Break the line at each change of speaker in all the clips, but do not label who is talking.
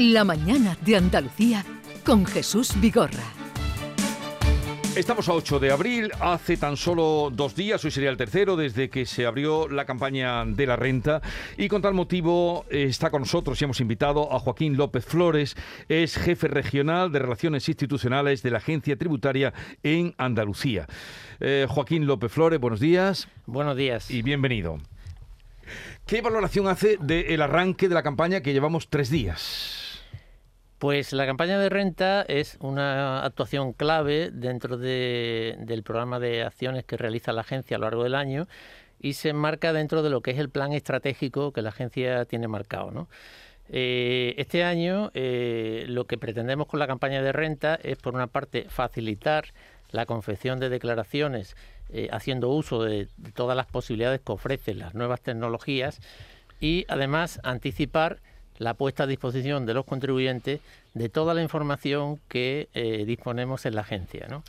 La mañana de Andalucía con Jesús Vigorra.
Estamos a 8 de abril, hace tan solo dos días, hoy sería el tercero, desde que se abrió la campaña de la renta y con tal motivo eh, está con nosotros y hemos invitado a Joaquín López Flores, es jefe regional de Relaciones Institucionales de la Agencia Tributaria en Andalucía. Eh, Joaquín López Flores, buenos días.
Buenos días.
Y bienvenido. ¿Qué valoración hace del arranque de la campaña que llevamos tres días?
Pues la campaña de renta es una actuación clave dentro del programa de acciones que realiza la agencia a lo largo del año y se enmarca dentro de lo que es el plan estratégico que la agencia tiene marcado. Eh, este año eh, lo que pretendemos con la campaña de renta es, por una parte, facilitar la confección de declaraciones eh, haciendo uso de todas las posibilidades que ofrecen las nuevas tecnologías y, además, anticipar la puesta a disposición de los contribuyentes de toda la información que eh, disponemos en la agencia. ¿no?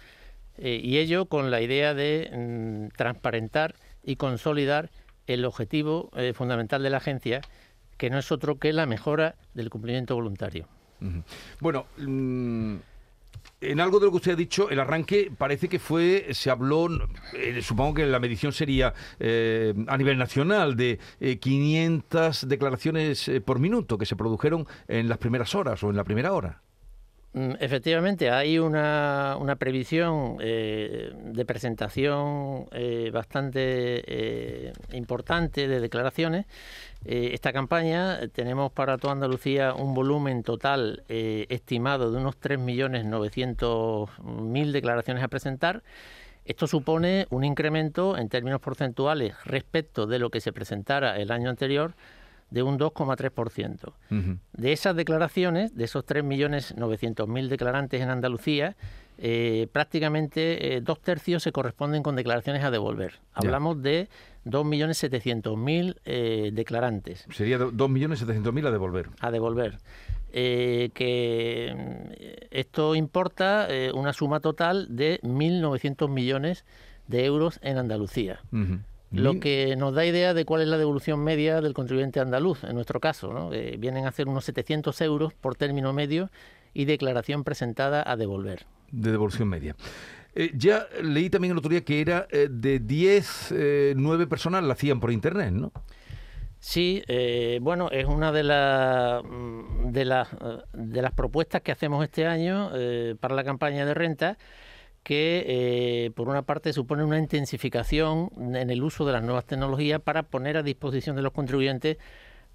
Eh, y ello con la idea de mm, transparentar y consolidar el objetivo eh, fundamental de la agencia, que no es otro que la mejora del cumplimiento voluntario.
Bueno, mm, en algo de lo que usted ha dicho, el arranque parece que fue, se habló, eh, supongo que la medición sería eh, a nivel nacional, de 500 eh, declaraciones por minuto que se produjeron en las primeras horas o en la primera hora.
Mm, efectivamente, hay una, una previsión de presentación bastante importante de declaraciones eh, esta campaña eh, tenemos para toda Andalucía un volumen total eh, estimado de unos 3.900.000 declaraciones a presentar. Esto supone un incremento en términos porcentuales respecto de lo que se presentara el año anterior de un 2,3%. De esas declaraciones, de esos 3.900.000 declarantes en Andalucía, prácticamente dos tercios se corresponden con declaraciones a devolver. Hablamos de 2.700.000 eh, declarantes.
Sería 2.700.000 a devolver.
A devolver. Eh, que mm, esto importa eh, una suma total de 1.900 millones de euros en Andalucía. Lo que nos da idea de cuál es la devolución media del contribuyente andaluz, en nuestro caso. ¿no? vienen a ser unos 700 euros por término medio y declaración presentada a devolver.
De devolución media. Eh, ya leí también el otro día que era eh, de 10, eh, 9 personas la hacían por internet, ¿no?
Sí, eh, bueno, es una de, mm, de, de las propuestas que hacemos este año para la campaña de renta que por una parte supone una intensificación en el uso de las nuevas tecnologías para poner a disposición de los contribuyentes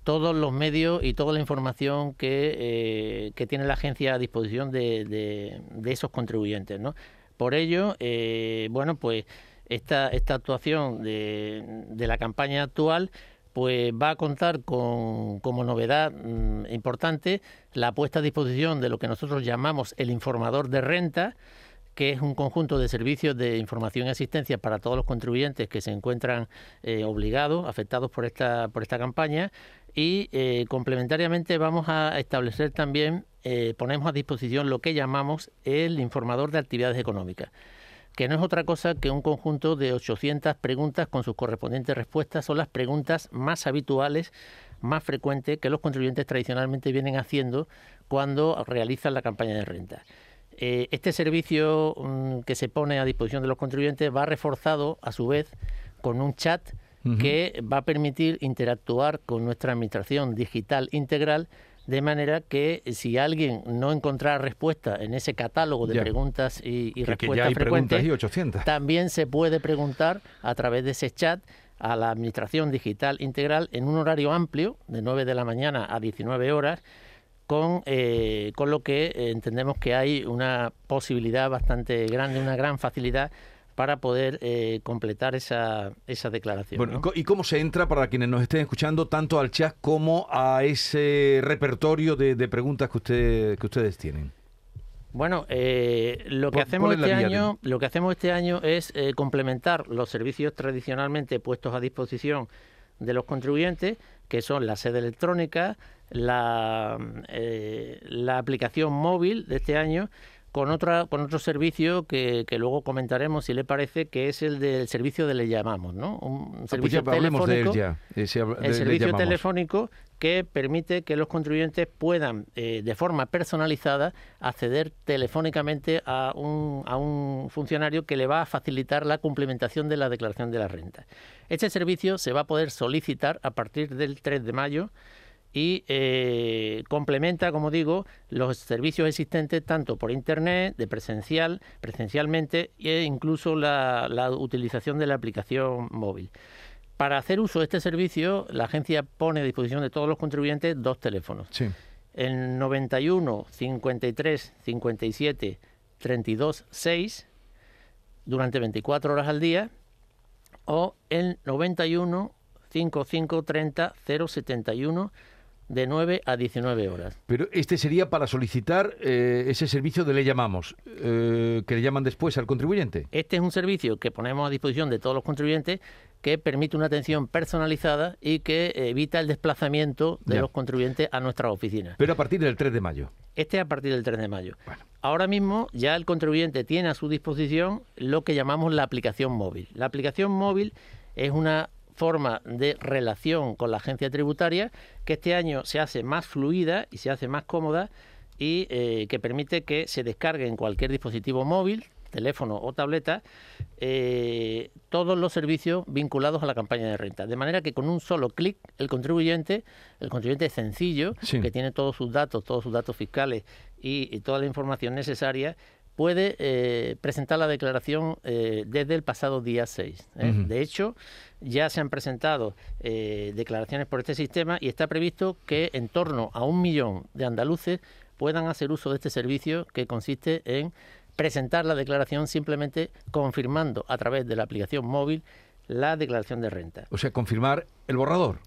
todos los medios y toda la información que, tiene la agencia a disposición de, de, de esos contribuyentes. ¿no? Por ello, eh, bueno, pues esta, esta actuación de, la campaña actual pues va a contar con como novedad mm, importante la puesta a disposición de lo que nosotros llamamos el informador de renta, que es un conjunto de servicios de información y asistencia para todos los contribuyentes que se encuentran eh, obligados, afectados por esta, por esta campaña. Y eh, complementariamente vamos a establecer también eh, ponemos a disposición lo que llamamos el informador de actividades económicas, que no es otra cosa que un conjunto de 800 preguntas con sus correspondientes respuestas. Son las preguntas más habituales, más frecuentes que los contribuyentes tradicionalmente vienen haciendo cuando realizan la campaña de renta. Eh, este servicio mm, que se pone a disposición de los contribuyentes va reforzado a su vez con un chat que va a permitir interactuar con nuestra administración digital integral de manera que si alguien no encontrara respuesta en ese catálogo de preguntas y, respuestas frecuentes, también se puede preguntar a través de ese chat a la Administración Digital Integral en un horario amplio, de 9 de la mañana a 19 horas, con, eh, con lo que entendemos que hay una posibilidad bastante grande, una gran facilidad para poder eh, completar esa, esa declaración.
Bueno, ¿y cómo se entra para quienes nos estén escuchando tanto al chat como a ese repertorio de, preguntas que, usted, que ustedes tienen?
Bueno, eh, lo, que hacemos este año, lo que hacemos este año es eh, complementar los servicios tradicionalmente puestos a disposición de los contribuyentes, que son la sede electrónica, la, la aplicación móvil de este año, con otra con otro servicio que, luego comentaremos si le parece que es el del servicio de le llamamos no un
ah, pues servicio telefónico.
El servicio telefónico que permite que los contribuyentes puedan eh, de forma personalizada acceder telefónicamente a un, a un funcionario que le va a facilitar la cumplimentación de la declaración de la renta. Este servicio se va a poder solicitar a partir del 3 de mayo y eh, complementa, como digo, los servicios existentes tanto por internet, de presencial, presencialmente e incluso la, utilización de la aplicación móvil. Para hacer uso de este servicio, la agencia pone a disposición de todos los contribuyentes dos teléfonos. El 91 53 57 32 6 durante 24 horas al día o el 91 55 30 071 de 9 a 19 horas.
Pero este sería para solicitar eh, ese servicio de le llamamos, eh, que le llaman después al contribuyente.
Este es un servicio que ponemos a disposición de todos los contribuyentes que permite una atención personalizada y que evita el desplazamiento de los contribuyentes a nuestras oficinas.
Pero a partir del 3 de mayo.
Este es a partir del 3 de mayo. Ahora mismo ya el contribuyente tiene a su disposición lo que llamamos la aplicación móvil. La aplicación móvil es una forma de relación con la agencia tributaria que este año se hace más fluida y se hace más cómoda y eh, que permite que se descargue en cualquier dispositivo móvil, teléfono o tableta, eh, todos los servicios vinculados a la campaña de renta. De manera que con un solo clic el contribuyente, el contribuyente sencillo, que tiene todos sus datos, todos sus datos fiscales y toda la información necesaria, puede eh, presentar la declaración eh, desde el pasado día 6. ¿eh? De hecho, ya se han presentado declaraciones por este sistema y está previsto que en torno a un millón de andaluces puedan hacer uso de este servicio que consiste en presentar la declaración simplemente confirmando a través de la aplicación móvil la declaración de renta.
O sea, confirmar el borrador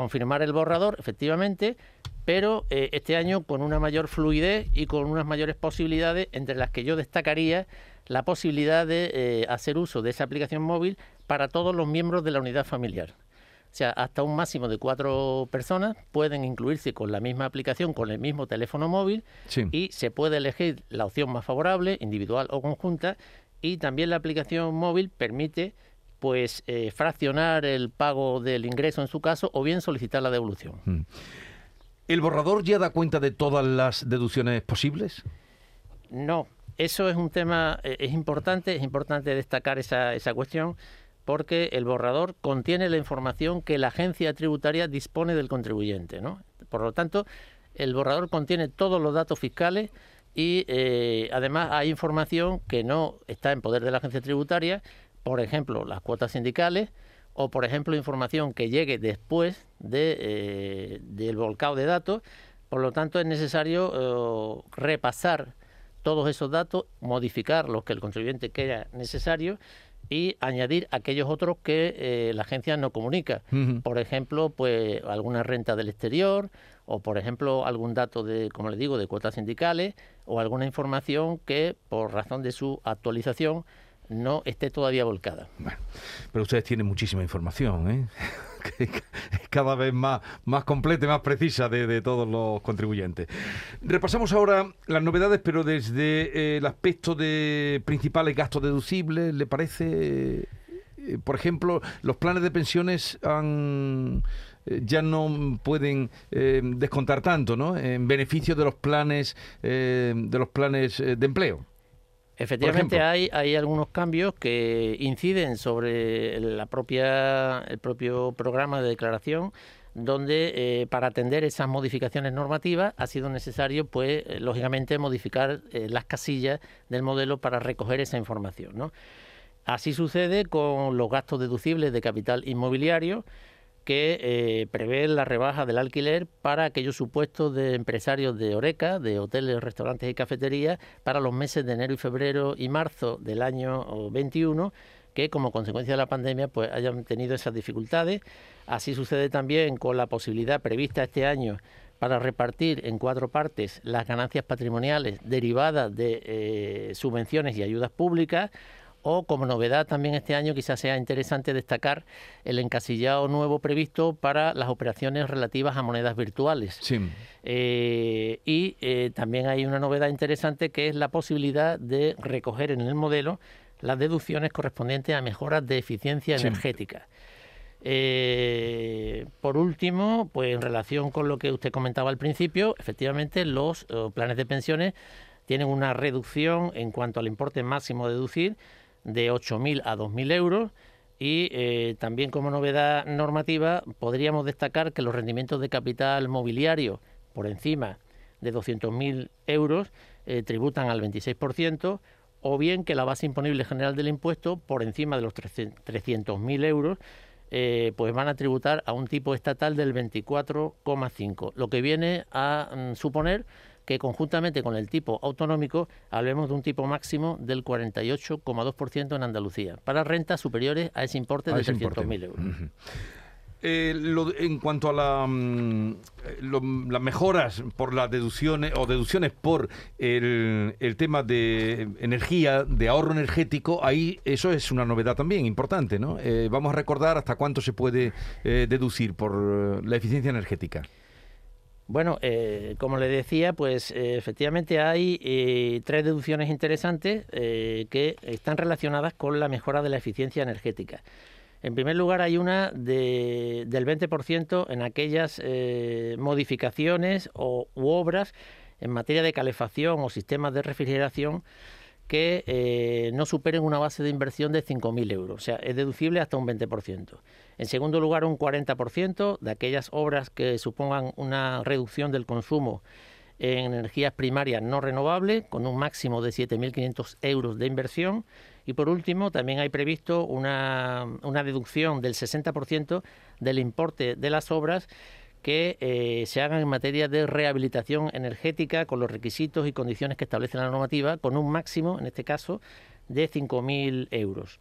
confirmar el borrador, efectivamente, pero eh, este año con una mayor fluidez y con unas mayores posibilidades, entre las que yo destacaría la posibilidad de eh, hacer uso de esa aplicación móvil para todos los miembros de la unidad familiar. O sea, hasta un máximo de cuatro personas pueden incluirse con la misma aplicación, con el mismo teléfono móvil, y se puede elegir la opción más favorable, individual o conjunta, y también la aplicación móvil permite pues eh, fraccionar el pago del ingreso en su caso o bien solicitar la devolución. Mm.
¿El borrador ya da cuenta de todas las deducciones posibles?
No, eso es un tema, eh, es importante, es importante destacar esa, esa cuestión porque el borrador contiene la información que la agencia tributaria dispone del contribuyente. ¿no? Por lo tanto, el borrador contiene todos los datos fiscales y eh, además hay información que no está en poder de la agencia tributaria, por ejemplo, las cuotas sindicales o, por ejemplo, información que llegue después de, eh, del volcado de datos. Por lo tanto, es necesario eh, repasar todos esos datos, modificar los que el contribuyente crea necesario y añadir aquellos otros que eh, la agencia no comunica. Por ejemplo, pues alguna renta del exterior o, por ejemplo, algún dato de, como les digo, de cuotas sindicales o alguna información que, por razón de su actualización, no esté todavía volcada.
pero ustedes tienen muchísima información, ¿eh? cada vez más, más completa y más precisa de, todos los contribuyentes. Repasamos ahora las novedades, pero desde eh, el aspecto de principales gastos deducibles, ¿le parece? Eh, por ejemplo, los planes de pensiones han ya no pueden descontar tanto, ¿no? En beneficio de los planes de los planes de empleo.
Efectivamente hay, hay algunos cambios que inciden sobre la propia, el propio programa de declaración donde eh, para atender esas modificaciones normativas ha sido necesario, pues, eh, lógicamente, modificar eh, las casillas del modelo para recoger esa información. ¿no? Así sucede con los gastos deducibles de capital inmobiliario, que eh, prevé la rebaja del alquiler para aquellos supuestos de empresarios de Oreca, de hoteles, restaurantes y cafeterías, para los meses de enero y febrero y marzo del año 21, que como consecuencia de la pandemia pues hayan tenido esas dificultades. Así sucede también con la posibilidad prevista este año para repartir en cuatro partes las ganancias patrimoniales derivadas de eh, subvenciones y ayudas públicas o como novedad también este año quizás sea interesante destacar el encasillado nuevo previsto para las operaciones relativas a monedas virtuales.
Sí.
Eh, y eh, también hay una novedad interesante que es la posibilidad de recoger en el modelo las deducciones correspondientes a mejoras de eficiencia
Sí.
energética. Eh, por último, pues en relación con lo que usted comentaba al principio, efectivamente los planes de pensiones tienen una reducción en cuanto al importe máximo a deducir de 8.000 a 2.000 euros. Y eh, también como novedad normativa podríamos destacar que los rendimientos de capital mobiliario por encima de 200.000 euros eh, tributan al 26% o bien que la base imponible general del impuesto por encima de los 300.000 euros eh, pues van a tributar a un tipo estatal del 24,5, lo que viene a mm, suponer que conjuntamente con el tipo autonómico hablemos de un tipo máximo del 48,2% en Andalucía, para rentas superiores a ese importe
A
de
ese importe.
300.000 euros.
Eh, lo- en cuanto a la, mm, eh, lo- las mejoras por las deducciones o deducciones por el, el tema de energía, de ahorro energético, ahí eso es una novedad también importante, ¿no? Eh, vamos a recordar hasta cuánto se puede eh, deducir por la eficiencia energética.
Bueno, eh, como le decía, pues eh, efectivamente hay eh, tres deducciones interesantes que están relacionadas con la mejora de la eficiencia energética. En primer lugar, hay una de- del 20% en aquellas modificaciones o, u obras en materia de calefacción o sistemas de refrigeración que eh, no superen una base de inversión de 5.000 euros. O sea, es deducible hasta un 20%. En segundo lugar, un 40% de aquellas obras que supongan una reducción del consumo en energías primarias no renovables, con un máximo de 7.500 euros de inversión. Y por último, también hay previsto una, una deducción del 60% del importe de las obras que eh, se hagan en materia de rehabilitación energética con los requisitos y condiciones que establece la normativa, con un máximo, en este caso, de 5.000 euros.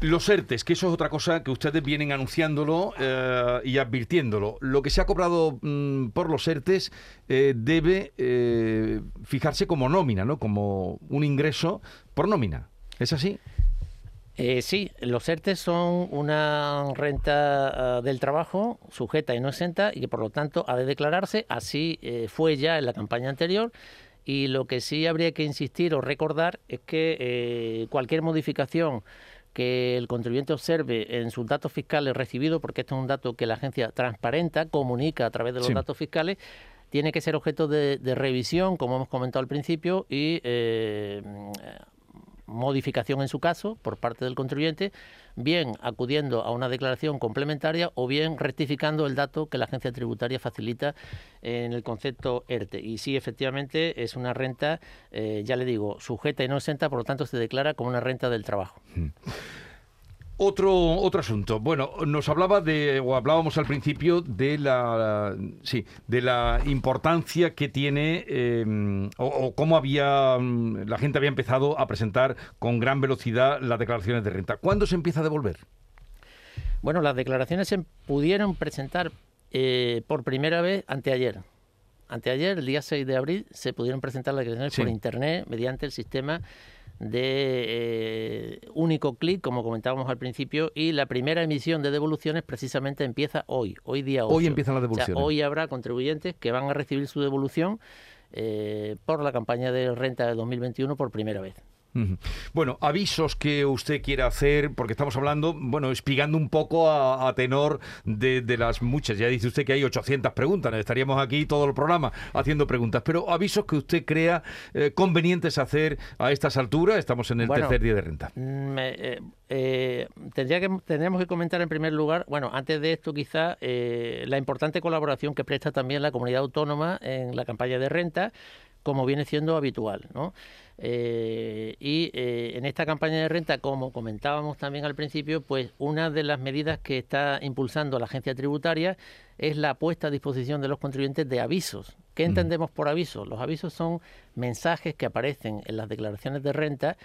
Los ERTES, que eso es otra cosa que ustedes vienen anunciándolo eh, y advirtiéndolo. Lo que se ha cobrado mm, por los ERTES eh, debe eh, fijarse como nómina, ¿no? Como un ingreso por nómina. ¿Es así?
Eh, sí, los ERTES son una renta ah, del trabajo sujeta y no exenta y que por lo tanto ha de declararse. Así eh, fue ya en la campaña anterior. Y lo que sí habría que insistir o recordar es que eh, cualquier modificación que el contribuyente observe en sus datos fiscales recibidos, porque esto es un dato que la agencia transparenta, comunica a través de los
Sí.
datos fiscales, tiene que ser objeto de, de revisión, como hemos comentado al principio, y eh, modificación en su caso por parte del contribuyente, bien acudiendo a una declaración complementaria o bien rectificando el dato que la agencia tributaria facilita en el concepto ERTE. Y sí, efectivamente, es una renta, eh, ya le digo, sujeta y no exenta, por lo tanto se declara como una renta del trabajo.
Otro, otro asunto. Bueno, nos hablaba de, o hablábamos al principio de la, sí, de la importancia que tiene, eh, o, o cómo había, mm, la gente había empezado a presentar con gran velocidad las declaraciones de renta. ¿Cuándo se empieza a devolver?
Bueno, las declaraciones se pudieron presentar eh, por primera vez anteayer. Anteayer, el día 6 de abril, se pudieron presentar las declaraciones
Sí.
por Internet mediante el sistema de eh, único clic, como comentábamos al principio, y la primera emisión de devoluciones precisamente empieza hoy, hoy día 8.
Hoy empiezan las
O sea,
devoluciones.
hoy habrá contribuyentes que van a recibir su devolución eh, por la campaña de renta de 2021 por primera vez.
Bueno, avisos que usted quiera hacer, porque estamos hablando, bueno, espigando un poco a, a tenor de, de las muchas. Ya dice usted que hay 800 preguntas, estaríamos aquí todo el programa haciendo preguntas, pero avisos que usted crea eh, convenientes hacer a estas alturas, estamos en el
Bueno,
tercer día de renta.
Me- eh, eh, tendría que, tendríamos que comentar en primer lugar, bueno, antes de esto quizá, la importante colaboración que presta también la comunidad autónoma en la campaña de renta, como viene siendo habitual, ¿no? Eh, y eh, en esta campaña de renta, como comentábamos también al principio, pues una de las medidas que está impulsando la agencia tributaria es la puesta a disposición de los contribuyentes de avisos. ¿Qué entendemos por avisos? Los avisos son mensajes que aparecen en las declaraciones de renta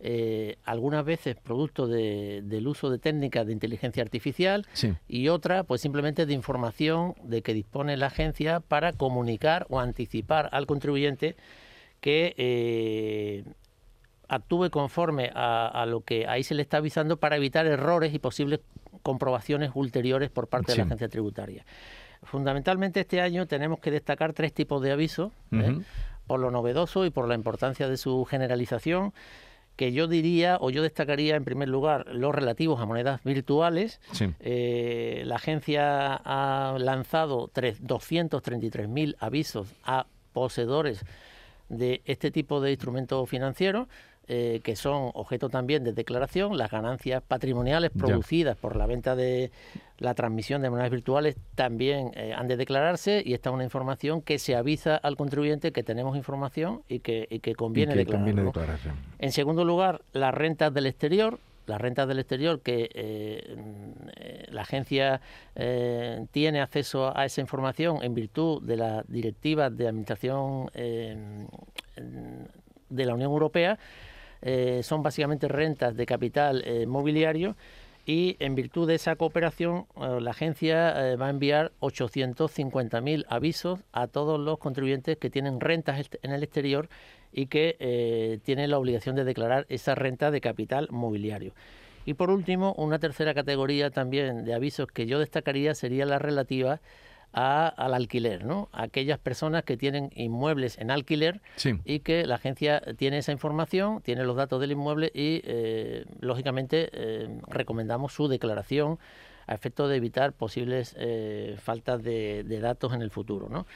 eh, algunas veces producto de- del uso de técnicas de inteligencia artificial
Sí.
y otra pues simplemente de información de que dispone la agencia para comunicar o anticipar al contribuyente que eh, actúe conforme a, lo que ahí se le está avisando para evitar errores y posibles comprobaciones ulteriores por parte de la agencia tributaria. Fundamentalmente este año tenemos que destacar tres tipos de avisos, ¿eh? por lo novedoso y por la importancia de su generalización que yo diría o yo destacaría en primer lugar los relativos a monedas virtuales. Eh, la agencia ha lanzado 233.000 avisos a poseedores de este tipo de instrumentos financieros. Eh, que son objeto también de declaración, las ganancias patrimoniales producidas por la venta de la transmisión de monedas virtuales también eh, han de declararse y esta es una información que se avisa al contribuyente que tenemos información y que, y que conviene declarar. En segundo lugar, las rentas del exterior, las rentas del exterior que eh, la agencia tiene acceso a esa información en virtud de las directivas de administración de la Unión Europea eh, son básicamente rentas de capital eh, mobiliario y en virtud de esa cooperación eh, la agencia va a enviar 850.000 avisos a todos los contribuyentes que tienen rentas en el exterior y que tienen la obligación de declarar esa renta de capital mobiliario. Y por último, una tercera categoría también de avisos que yo destacaría sería la relativa al alquiler, ¿no? aquellas personas que tienen inmuebles en alquiler y que la agencia tiene esa información, tiene los datos del inmueble y, eh, lógicamente, eh, recomendamos su declaración a efecto de evitar posibles eh, faltas de, datos en el futuro. ¿no?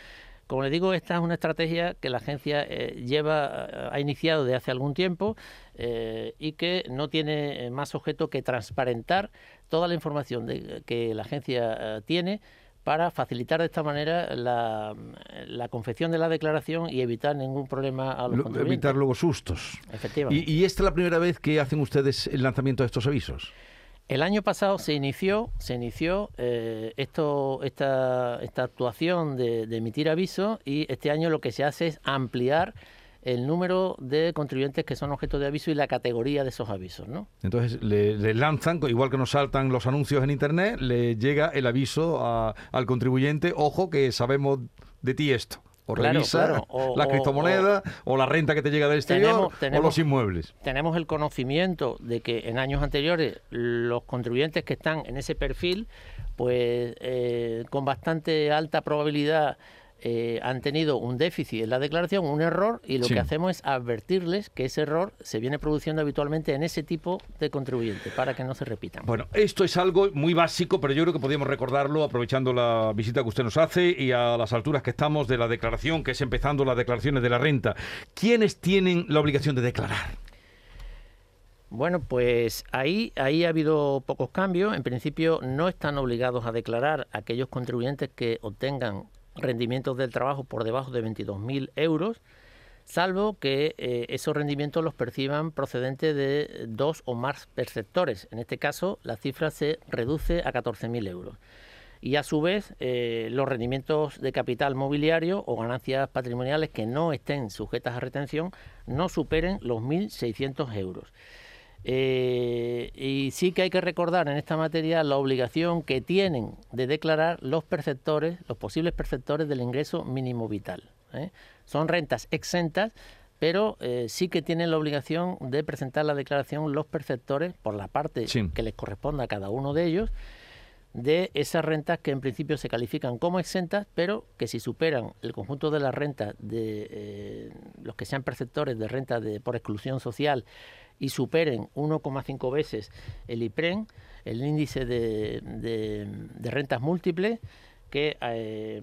Como le digo, esta es una estrategia que la agencia lleva, ha iniciado desde hace algún tiempo y que no tiene más objeto que transparentar toda la información que la agencia tiene para facilitar de esta manera la, confección de la declaración y evitar ningún problema a los contribuyentes.
Evitar luego sustos.
Efectivamente.
¿Y, esta es la primera vez que hacen ustedes el lanzamiento de estos avisos?
El año pasado se inició, se inició eh, esto, esta, esta actuación de, de emitir avisos y este año lo que se hace es ampliar el número de contribuyentes que son objeto de aviso y la categoría de esos avisos, ¿no?
Entonces le, lanzan, igual que nos saltan los anuncios en internet, le llega el aviso al contribuyente, ojo que sabemos de ti esto. O revisa la criptomoneda o, la renta que te llega del exterior o los inmuebles.
Tenemos el conocimiento de que en años anteriores los contribuyentes que están en ese perfil, pues eh, con bastante alta probabilidad eh, han tenido un déficit en la declaración, un error, y lo que hacemos es advertirles que ese error se viene produciendo habitualmente en ese tipo de contribuyentes para que no se repitan.
Bueno, esto es algo muy básico, pero yo creo que podríamos recordarlo aprovechando la visita que usted nos hace y a las alturas que estamos de la declaración, que es empezando las declaraciones de la renta. ¿Quiénes tienen la obligación de declarar?
Bueno, pues ahí, ahí ha habido pocos cambios. En principio no están obligados a declarar aquellos contribuyentes que obtengan rendimientos del trabajo por debajo de 22.000 euros, salvo que eh, esos rendimientos los perciban procedentes de dos o más perceptores. En este caso, la cifra se reduce a 14.000 euros. Y a su vez, eh, los rendimientos de capital mobiliario o ganancias patrimoniales que no estén sujetas a retención no superen los 1.600 euros. Eh, y sí que hay que recordar en esta materia la obligación que tienen de declarar los perceptores, los posibles perceptores del ingreso mínimo vital. ¿eh? Son rentas exentas, pero eh, sí que tienen la obligación de presentar la declaración los perceptores por la parte que les corresponda a cada uno de ellos de esas rentas que en principio se califican como exentas, pero que si superan el conjunto de las rentas de los que sean perceptores de renta de, por exclusión social y superen 1,5 veces el IPREN, el índice de, de, rentas múltiples, que eh,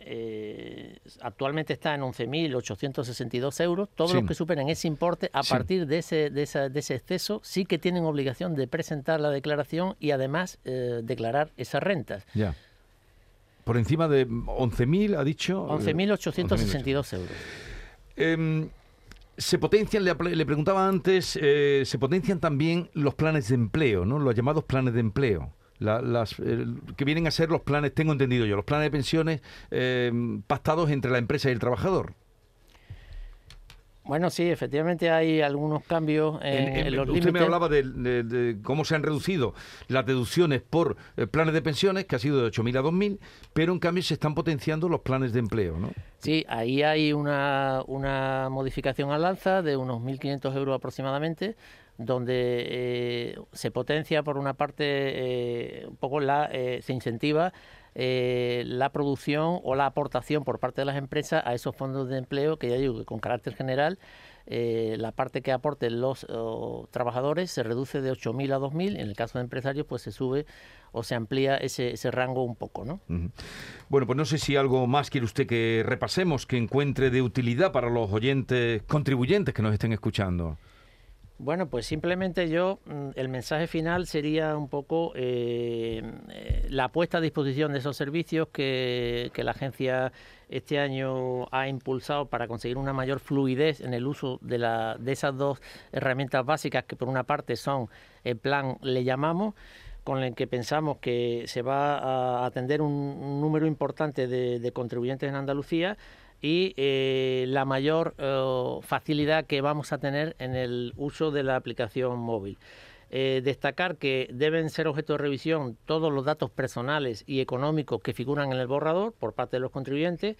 eh, actualmente está en 11.862 euros. Todos los que superen ese importe, a partir de ese, de, ese exceso, sí que tienen obligación de presentar la declaración y además eh, declarar esas rentas.
Ya. Por encima de 11.000, ha dicho.
11.862 euros.
Se potencian, le, preguntaba antes, eh, se potencian también los planes de empleo, ¿no? Los llamados planes de empleo. las, que vienen a ser los planes, tengo entendido yo, los planes de pensiones eh, pactados entre la empresa y el trabajador.
Bueno, sí, efectivamente hay algunos cambios en, los
usted me hablaba de, cómo se han reducido las deducciones por eh, planes de pensiones, que ha sido de 8.000 a 2.000, pero en cambio se están potenciando los planes de empleo, ¿no?
Sí, ahí hay una, una modificación al alza de unos 1.500 euros aproximadamente, donde eh, se potencia por una parte eh, un poco la se incentiva eh, la producción o la aportación por parte de las empresas a esos fondos de empleo, que ya digo que con carácter general, eh, la parte que aporten los trabajadores se reduce de 8.000 a 2.000, en el caso de empresarios pues se sube o se amplía ese, ese rango un poco. ¿no?
Bueno, pues no sé si algo más quiere usted que repasemos, que encuentre de utilidad para los oyentes, contribuyentes que nos estén escuchando.
Bueno, pues simplemente yo, mm, el mensaje final sería un poco eh, eh, la puesta a disposición de esos servicios que, la agencia este año ha impulsado para conseguir una mayor fluidez en el uso de, la, de esas dos herramientas básicas que por una parte son el plan le llamamos con el que pensamos que se va a atender un, número importante de contribuyentes en Andalucía y eh, la mayor eh, facilidad que vamos a tener en el uso de la aplicación móvil. Eh, destacar que deben ser objeto de revisión todos los datos personales y económicos que figuran en el borrador por parte de los contribuyentes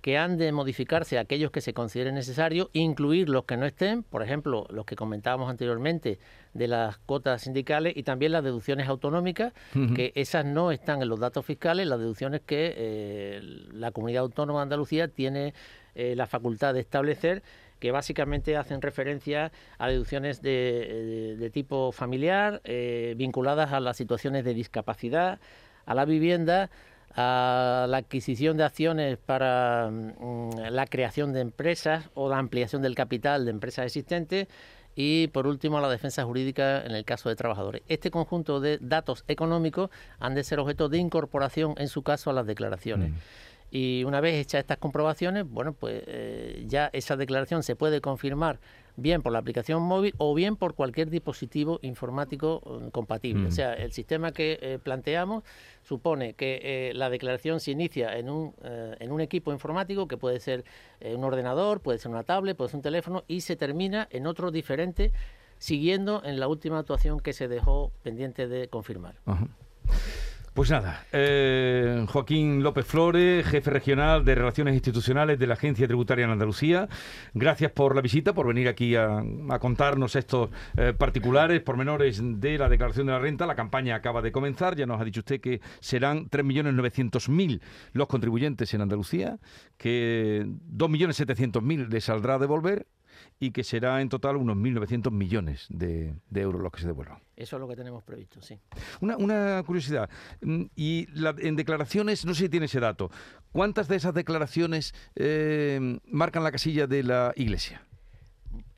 que han de modificarse aquellos que se consideren necesarios, incluir los que no estén, por ejemplo, los que comentábamos anteriormente de las cuotas sindicales y también las deducciones autonómicas, que esas no están en los datos fiscales, las deducciones que eh, la comunidad autónoma de Andalucía tiene eh, la facultad de establecer que básicamente hacen referencia a deducciones de, tipo familiar, eh, vinculadas a las situaciones de discapacidad, a la vivienda, a la adquisición de acciones para mm, la creación de empresas o la ampliación del capital de empresas existentes y por último a la defensa jurídica en el caso de trabajadores. Este conjunto de datos económicos han de ser objeto de incorporación en su caso a las declaraciones. Mm. Y una vez hechas estas comprobaciones, bueno, pues eh, ya esa declaración se puede confirmar bien por la aplicación móvil o bien por cualquier dispositivo informático mm, compatible. O mm. sea, el sistema que eh, planteamos supone que eh, la declaración se inicia en un, en un equipo informático que puede ser un ordenador, puede ser una tablet, puede ser un teléfono y se termina en otro diferente siguiendo en la última actuación que se dejó pendiente de confirmar.
Pues nada, eh, Joaquín López Flores, jefe regional de Relaciones Institucionales de la Agencia Tributaria en Andalucía, gracias por la visita, por venir aquí a, contarnos estos eh, particulares, pormenores de la declaración de la renta. La campaña acaba de comenzar, ya nos ha dicho usted que serán 3.900.000 los contribuyentes en Andalucía, que 2.700.000 les saldrá a devolver y que será en total unos 1.900 millones de, euros los que se devuelvan.
Eso es lo que tenemos previsto, sí.
Una, curiosidad, mm, y en declaraciones, no sé si tiene ese dato, ¿cuántas de esas declaraciones eh, marcan la casilla de la Iglesia?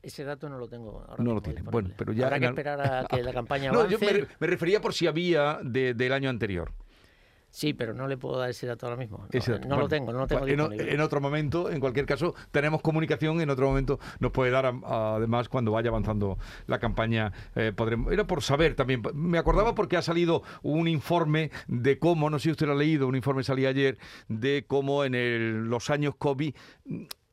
Ese dato no lo tengo ahora.
No lo tiene. Bueno, pero ya.
Habrá que esperar a que la campaña avance.
No, yo me, refería por si había del año anterior.
Sí, pero no le puedo dar ese dato ahora mismo. No, lo tengo, no lo tengo
en, otro momento, en cualquier caso, tenemos comunicación. En otro momento nos puede dar, además, cuando vaya avanzando la campaña, eh, podremos. Era por saber también. Me acordaba porque ha salido un informe de cómo, no sé si usted lo ha leído, un informe salía ayer de cómo en los años COVID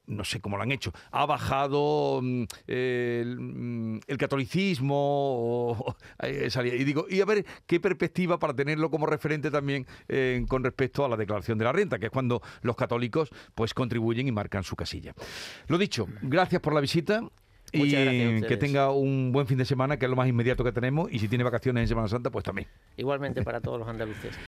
no sé cómo lo han hecho, ha bajado mm, mm, el, catolicismo eh, y digo, y a ver qué perspectiva para tenerlo como referente también eh, con respecto a la declaración de la renta, que es cuando los católicos pues contribuyen y marcan su casilla. Lo dicho, gracias por la visita. y que tenga un buen fin de semana, que es lo más inmediato que tenemos, y si tiene vacaciones en Semana Santa, pues también.
Igualmente para todos los andaluces.